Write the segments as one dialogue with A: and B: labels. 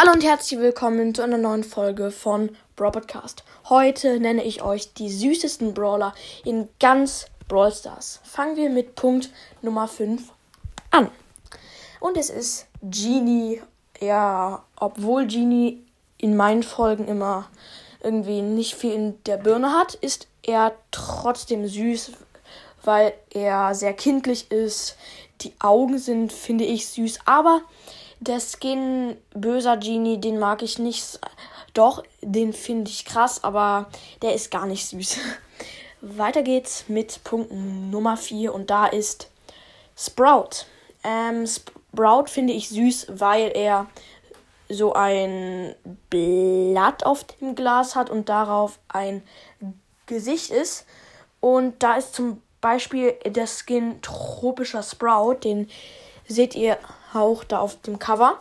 A: Hallo und herzlich willkommen zu einer neuen Folge von Brawl Podcast. Heute nenne ich euch die süßesten Brawler in ganz Brawl Stars. Fangen wir mit Punkt Nummer 5 an. Und es ist Genie. Ja, obwohl Genie in meinen Folgen immer irgendwie nicht viel in der Birne hat, ist er trotzdem süß, weil er sehr kindlich ist. Die Augen sind, finde ich, süß, aber der Skin böser Genie, den mag ich nicht. Doch, den finde ich krass, aber der ist gar nicht süß. Weiter geht's mit Punkt Nummer 4 und da ist Sprout. Ähm, Sprout finde ich süß, weil er so ein Blatt auf dem Glas hat und darauf ein Gesicht ist. Und da ist zum Beispiel der Skin Tropischer Sprout, den seht ihr auch da auf dem Cover.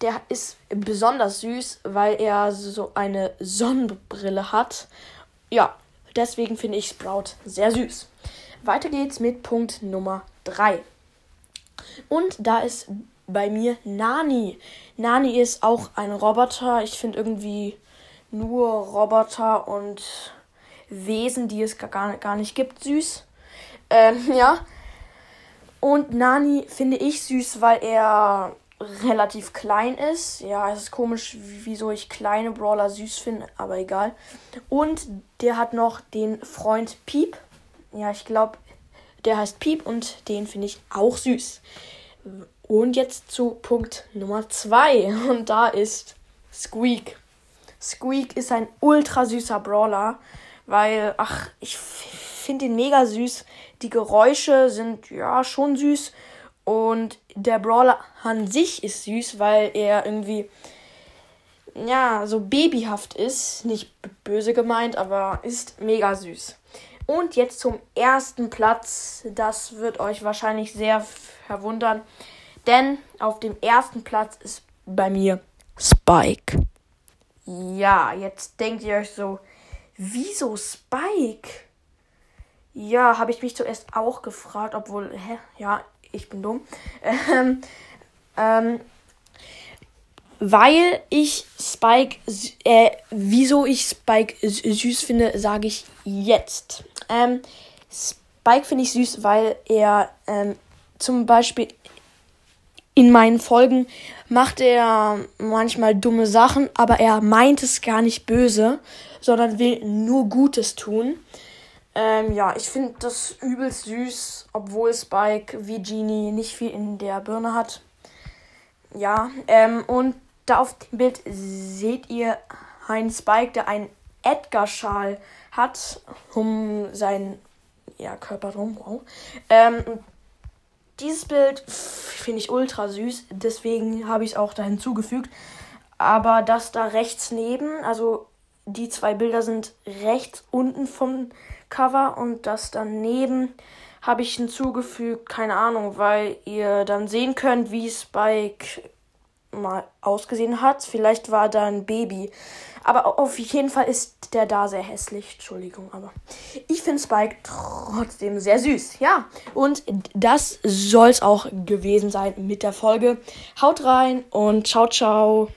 A: Der ist besonders süß, weil er so eine Sonnenbrille hat. Ja, deswegen finde ich Sprout sehr süß. Weiter geht's mit Punkt Nummer 3. Und da ist bei mir Nani. Nani ist auch ein Roboter. Ich finde irgendwie nur Roboter und Wesen, die es gar, gar nicht gibt, süß. Ähm, ja, und Nani finde ich süß, weil er relativ klein ist. Ja, es ist komisch, wieso ich kleine Brawler süß finde, aber egal. Und der hat noch den Freund Piep. Ja, ich glaube, der heißt Piep und den finde ich auch süß. Und jetzt zu Punkt Nummer 2 und da ist Squeak. Squeak ist ein ultra süßer Brawler, weil, ach, ich finde ihn mega süß. Die Geräusche sind ja schon süß. Und der Brawler an sich ist süß, weil er irgendwie ja so babyhaft ist. Nicht böse gemeint, aber ist mega süß. Und jetzt zum ersten Platz. Das wird euch wahrscheinlich sehr verwundern. Denn auf dem ersten Platz ist bei mir Spike. Ja, jetzt denkt ihr euch so, wieso Spike? Ja, habe ich mich zuerst auch gefragt, obwohl, hä? Ja, ich bin dumm. Ähm, ähm, weil ich Spike, äh, wieso ich Spike süß finde, sage ich jetzt. Ähm, Spike finde ich süß, weil er ähm, zum Beispiel in meinen Folgen macht er manchmal dumme Sachen, aber er meint es gar nicht böse, sondern will nur Gutes tun. Ähm, ja, ich finde das übelst süß, obwohl Spike wie Genie nicht viel in der Birne hat. Ja, ähm, und da auf dem Bild seht ihr einen Spike, der einen Edgar-Schal hat, um seinen ja, Körper drum. Wow. Ähm, dieses Bild finde ich ultra süß, deswegen habe ich es auch da hinzugefügt. Aber das da rechts neben, also die zwei Bilder sind rechts unten vom Cover und das daneben habe ich hinzugefügt, keine Ahnung, weil ihr dann sehen könnt, wie Spike mal ausgesehen hat. Vielleicht war da ein Baby. Aber auf jeden Fall ist der da sehr hässlich. Entschuldigung, aber ich finde Spike trotzdem sehr süß. Ja, und das soll es auch gewesen sein mit der Folge. Haut rein und ciao, ciao.